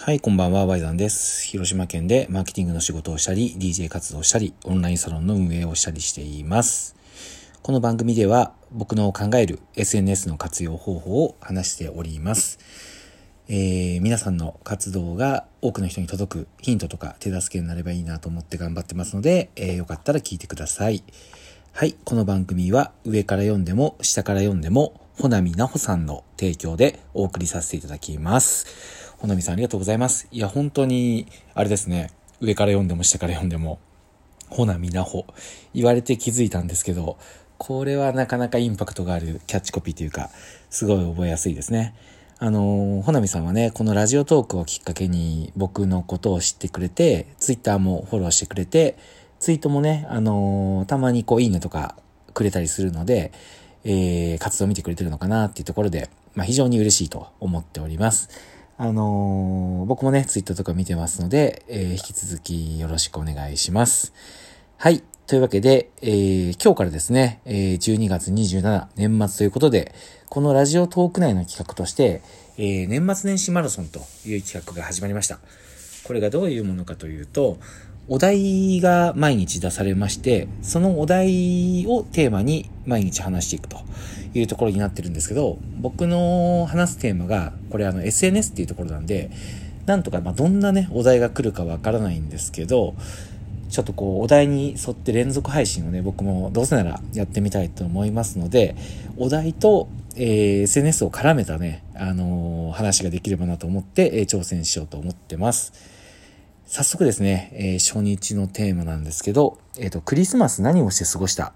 はい、こんばんは、ワイザンです。広島県でマーケティングの仕事をしたり、DJ 活動したり、オンラインサロンの運営をしたりしています。この番組では僕の考える SNS の活用方法を話しております。えー、皆さんの活動が多くの人に届くヒントとか手助けになればいいなと思って頑張ってますので、えー、よかったら聞いてください。はい、この番組は上から読んでも下から読んでも、ほなみなほさんの提供でお送りさせていただきます。ほのみさんありがとうございます。いや、本当に、あれですね。上から読んでも下から読んでも、ほなみなほ。言われて気づいたんですけど、これはなかなかインパクトがあるキャッチコピーというか、すごい覚えやすいですね。あの、ほなみさんはね、このラジオトークをきっかけに僕のことを知ってくれて、ツイッターもフォローしてくれて、ツイートもね、あのたまにこう、いいねとかくれたりするので、えー、活動を見てくれてるのかなっていうところで、まあ、非常に嬉しいと思っております。あのー、僕もね、ツイッターとか見てますので、えー、引き続きよろしくお願いします。はい。というわけで、えー、今日からですね、えー、12月27年末ということで、このラジオトーク内の企画として、えー、年末年始マラソンという企画が始まりました。これがどういうものかというと、お題が毎日出されまして、そのお題をテーマに毎日話していくというところになってるんですけど、僕の話すテーマが、これあの SNS っていうところなんで、なんとか、まあ、どんなね、お題が来るかわからないんですけど、ちょっとこう、お題に沿って連続配信をね、僕もどうせならやってみたいと思いますので、お題と、えー、SNS を絡めたね、あのー、話ができればなと思って、えー、挑戦しようと思ってます。早速ですね、えー、初日のテーマなんですけど、えっ、と、クリスマス何をして過ごした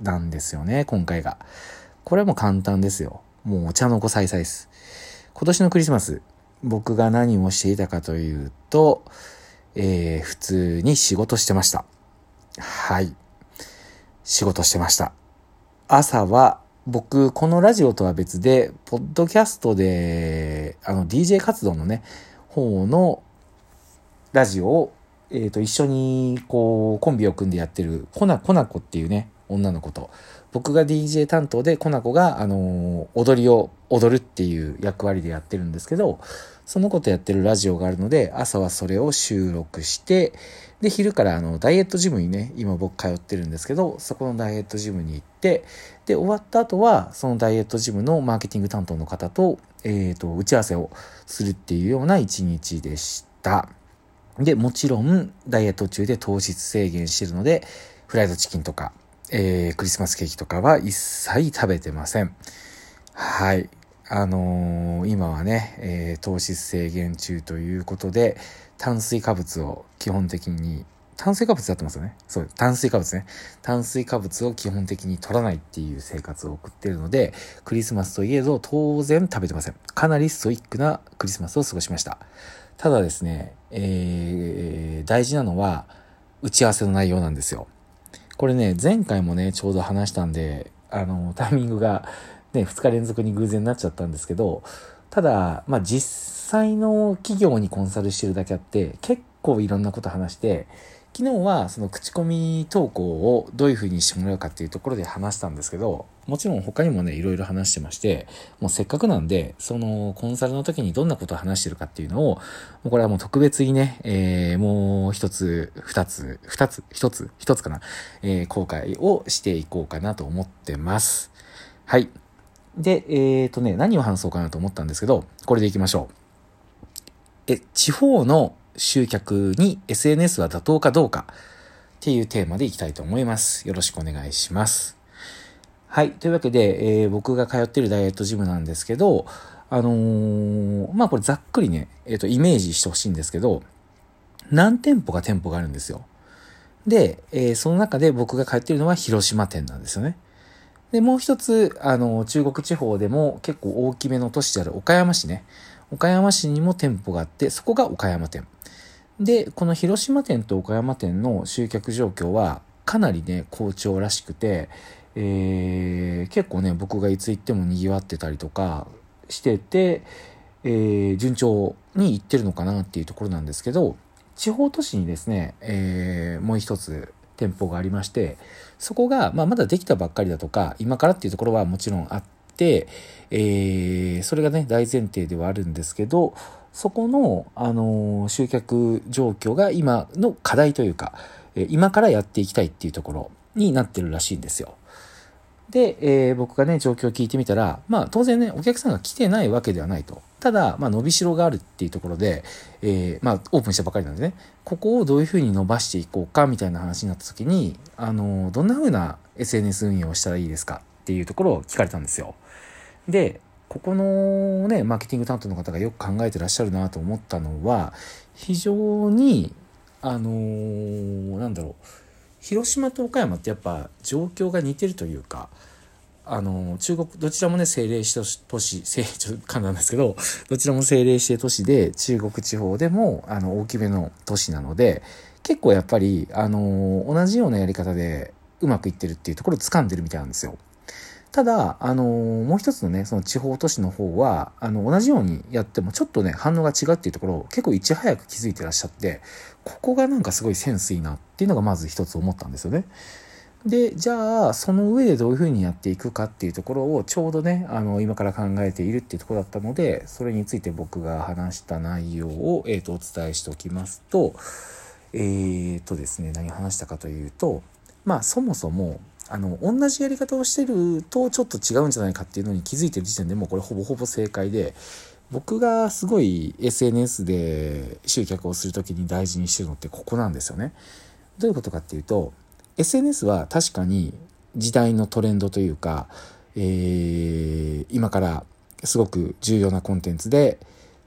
なんですよね、今回が。これはもう簡単ですよ。もうお茶の子さいさいです。今年のクリスマス、僕が何をしていたかというと、えー、普通に仕事してました。はい。仕事してました。朝は、僕、このラジオとは別で、ポッドキャストで、あの、DJ 活動のね、方のラジオを、えっ、ー、と、一緒に、こう、コンビを組んでやってる、コナ、コナコっていうね、女の子と、僕が DJ 担当で、コナコが、あの、踊りを踊るっていう役割でやってるんですけど、そのことやってるラジオがあるので、朝はそれを収録して、で、昼からあの、ダイエットジムにね、今僕通ってるんですけど、そこのダイエットジムに行って、で、終わった後は、そのダイエットジムのマーケティング担当の方と、えっ、ー、と、打ち合わせをするっていうような一日でした。で、もちろん、ダイエット中で糖質制限してるので、フライドチキンとか、えー、クリスマスケーキとかは一切食べてません。はい。あのー、今はね、えー、糖質制限中ということで、炭水化物を基本的に、炭水化物やってますよね。そう、炭水化物ね。炭水化物を基本的に取らないっていう生活を送ってるので、クリスマスといえど当然食べてません。かなりストイックなクリスマスを過ごしました。ただですね、えー、大事なのは、打ち合わせの内容なんですよ。これね、前回もね、ちょうど話したんで、あの、タイミングがね、2日連続に偶然になっちゃったんですけど、ただ、まあ実際の企業にコンサルしてるだけあって、結構いろんなこと話して、昨日はその口コミ投稿をどういう風にしてもらうかっていうところで話したんですけど、もちろん他にもね、いろいろ話してまして、もうせっかくなんで、そのコンサルの時にどんなことを話してるかっていうのを、もうこれはもう特別にね、えー、もう一つ、二つ、二つ、一つ、一つかな、えー、公開をしていこうかなと思ってます。はい。で、えっ、ー、とね、何を話そうかなと思ったんですけど、これでいきましょう。え、地方の集客に SNS は妥当かどうかっていうテーマでいきたいと思います。よろしくお願いします。はい。というわけで、えー、僕が通ってるダイエットジムなんですけど、あのー、まあこれざっくりね、えっ、ー、と、イメージしてほしいんですけど、何店舗か店舗があるんですよ。で、えー、その中で僕が通ってるのは広島店なんですよね。で、もう一つ、あの、中国地方でも結構大きめの都市である岡山市ね。岡山市にも店舗があって、そこが岡山店。で、この広島店と岡山店の集客状況はかなりね、好調らしくて、えー、結構ね、僕がいつ行っても賑わってたりとかしてて、えー、順調に行ってるのかなっていうところなんですけど、地方都市にですね、えー、もう一つ店舗がありまして、そこが、まあ、まだできたばっかりだとか、今からっていうところはもちろんあって、えー、それがね、大前提ではあるんですけど、そこの、あの集客状況が今の課題というか、え今からやっていきたいっていうところになってるらしいんですよ。で、えー、僕がね、状況を聞いてみたら、まあ当然ね、お客さんが来てないわけではないと。ただ、まあ伸びしろがあるっていうところで、えー、まあオープンしたばかりなんでね、ここをどういうふうに伸ばしていこうかみたいな話になった時に、あの、どんなふうな SNS 運用をしたらいいですかっていうところを聞かれたんですよ。で、ここのね、マーケティング担当の方がよく考えてらっしゃるなと思ったのは、非常に、あのー、なんだろう、広島と岡山ってやっぱ状況が似てるというか、あの中国どちらもね政令指定都市 政ちょっと簡単ですけどどちらも政令指定都市で中国地方でもあの大きめの都市なので結構やっぱりあの同じようなやり方でうまくいってるっていうところを掴んでるみたいなんですよ。ただ、あのもう一つのね、その地方都市の方は、あの、同じようにやってもちょっとね、反応が違うっていうところを結構いち早く気づいてらっしゃって、ここがなんかすごいセンスいいなっていうのがまず一つ思ったんですよね。で、じゃあ、その上でどういうふうにやっていくかっていうところをちょうどね、あの、今から考えているっていうところだったので、それについて僕が話した内容を、えっ、ー、と、お伝えしておきますと、えっ、ー、とですね、何話したかというと、まあ、そもそも、あの、同じやり方をしてるとちょっと違うんじゃないかっていうのに気づいてる時点でもうこれほぼほぼ正解で、僕がすごい SNS で集客をする時に大事にしてるのってここなんですよね。どういうことかっていうと、SNS は確かに時代のトレンドというか、えー、今からすごく重要なコンテンツで、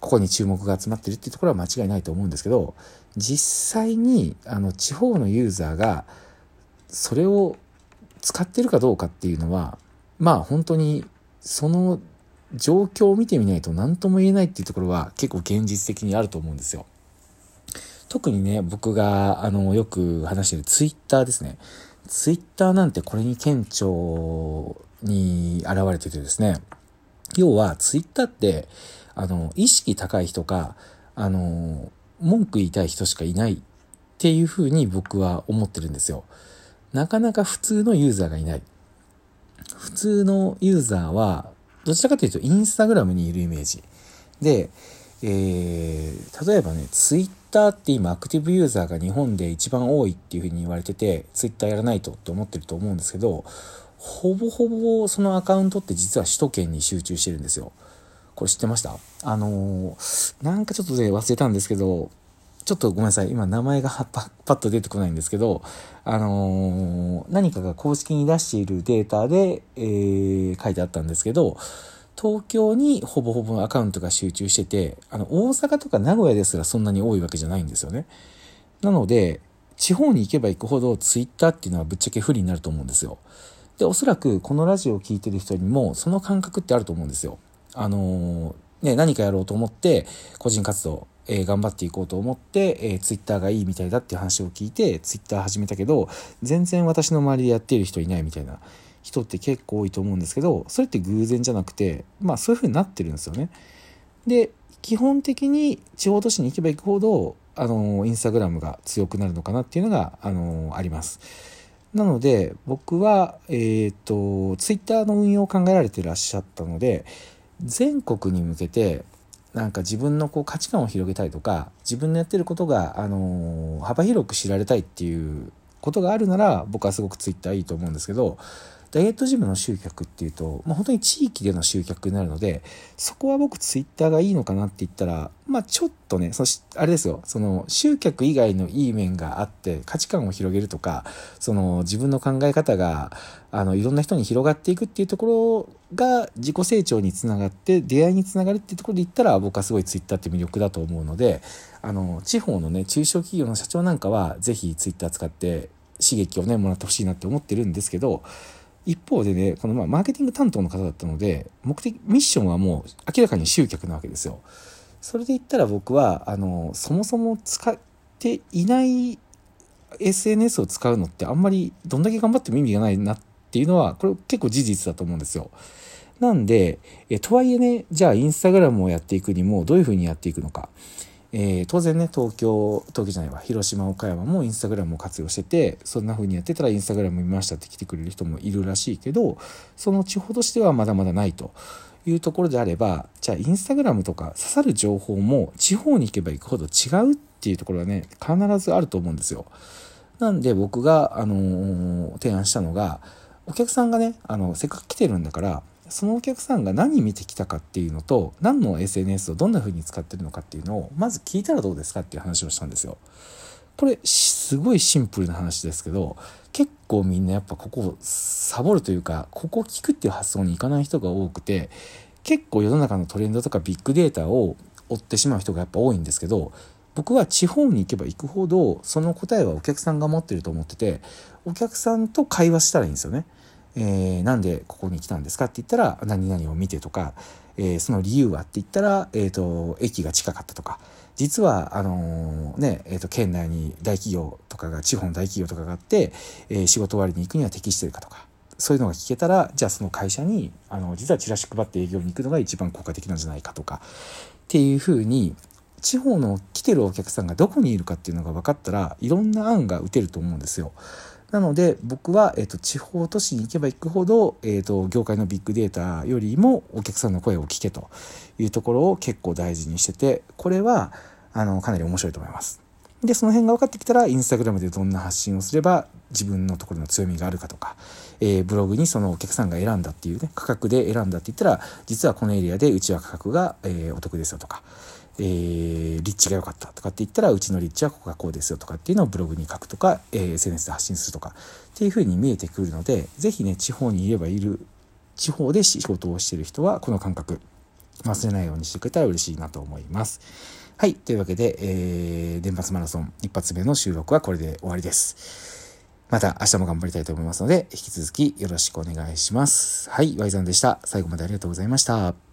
ここに注目が集まってるっていうところは間違いないと思うんですけど、実際にあの地方のユーザーがそれを使ってるかどうかっていうのは、まあ本当にその状況を見てみないと何とも言えないっていうところは結構現実的にあると思うんですよ。特にね、僕があのよく話してるツイッターですね。ツイッターなんてこれに顕著に現れててですね。要はツイッターってあの意識高い人かあの文句言いたい人しかいないっていうふうに僕は思ってるんですよ。なかなか普通のユーザーがいない。普通のユーザーは、どちらかというとインスタグラムにいるイメージ。で、えー、例えばね、ツイッターって今アクティブユーザーが日本で一番多いっていうふうに言われてて、ツイッターやらないとって思ってると思うんですけど、ほぼほぼそのアカウントって実は首都圏に集中してるんですよ。これ知ってました？あのー、なんかちょっとね、忘れたんですけど、ちょっとごめんなさい。今名前がパッと出てこないんですけど、あのー、何かが公式に出しているデータで、えー、書いてあったんですけど、東京にほぼほぼアカウントが集中してて、あの、大阪とか名古屋ですらそんなに多いわけじゃないんですよね。なので、地方に行けば行くほどツイッターっていうのはぶっちゃけ不利になると思うんですよ。で、おそらくこのラジオを聴いてる人にもその感覚ってあると思うんですよ。あのー、ね、何かやろうと思って個人活動えー、頑張っていこうと思って、えー、ツイッターがいいみたいだっていう話を聞いて、ツイッター始めたけど、全然私の周りでやっている人いないみたいな人って結構多いと思うんですけど、それって偶然じゃなくて、まあそういう風になってるんですよね。で、基本的に地方都市に行けば行くほど、あの、インスタグラムが強くなるのかなっていうのが、あの、あります。なので、僕は、えっ、ー、と、ツイッターの運用を考えられてらっしゃったので、全国に向けて、なんか自分のこう価値観を広げたいとか自分のやってることが、あの幅広く知られたいっていうことがあるなら僕はすごくツイッターいいと思うんですけどダイエットジムの集客っていうと、まあ、本当に地域での集客になるので、そこは僕ツイッターがいいのかなって言ったら、まあちょっとね、そし、あれですよ、その集客以外のいい面があって価値観を広げるとか、その自分の考え方が、あの、いろんな人に広がっていくっていうところが自己成長につながって出会いにつながるっていうところで言ったら僕はすごいツイッターって魅力だと思うので、あの、地方のね、中小企業の社長なんかはぜひツイッター使って刺激をね、もらってほしいなって思ってるんですけど、一方でね、このまあマーケティング担当の方だったので、目的、ミッションはもう明らかに集客なわけですよ。それで言ったら僕は、あの、そもそも使っていない SNS を使うのってあんまりどんだけ頑張っても意味がないなっていうのは、これ結構事実だと思うんですよ。なんで、えとはいえね、じゃあインスタグラムをやっていくにもどういうふうにやっていくのか。えー、当然ね東京東京じゃないわ広島岡山もインスタグラムを活用しててそんな風にやってたらインスタグラム見ましたって来てくれる人もいるらしいけどその地方としてはまだまだないというところであれば、じゃあインスタグラムとか刺さる情報も地方に行けば行くほど違うっていうところはね、必ずあると思うんですよ。なんで僕が、あのー、提案したのが、お客さんがね、あの、せっかく来てるんだから、そのお客さんが何見てきたかっていうのと、何の SNS をどんな風に使ってるのかっていうのを、まず聞いたらどうですかっていう話をしたんですよ。これ、すごいシンプルな話ですけど、結構みんなやっぱここをサボるというか、ここを聞くっていう発想にいかない人が多くて、結構世の中のトレンドとかビッグデータを追ってしまう人がやっぱ多いんですけど、僕は地方に行けば行くほど、その答えはお客さんが持ってると思ってて、お客さんと会話したらいいんですよね。えー、なんでここに来たんですかって言ったら、何々を見てとか、えー、その理由はって言ったら、えっ、ー、と、駅が近かったとか、実は、あの、ね、えっ、と、県内に大企業とかが、地方の大企業とかがあって、え仕事終わりに行くには適してるかとか、そういうのが聞けたら、じゃあその会社に、あの、実はチラシ配って営業に行くのが一番効果的なんじゃないかとか、っていうふうに、地方の来てるお客さんがどこにいるかっていうのが分かったらいろんな案が打てると思うんですよ。なので僕は、えーと、地方都市に行けば行くほど、えーと、業界のビッグデータよりもお客さんの声を聞けというところを結構大事にしててこれはあのかなり面白いと思います。でその辺が分かってきたらインスタグラムでどんな発信をすれば自分のところの強みがあるかとか、えー、ブログにそのお客さんが選んだっていうね価格で選んだって言ったら実はこのエリアでうちは価格が、えー、お得ですよとかえー、立地が良かったとかって言ったらうちの立地はここがこうですよとかっていうのをブログに書くとか、えー、SNS で発信するとかっていうふうに見えてくるので是非ね地方にいればいる地方で仕事をしてる人はこの感覚忘れないようにしてくれたら嬉しいなと思います。はい。というわけで、えー、電波マラソン一発目の収録はこれで終わりです。また明日も頑張りたいと思いますので、引き続きよろしくお願いします。はい。ワイザンでした。最後までありがとうございました。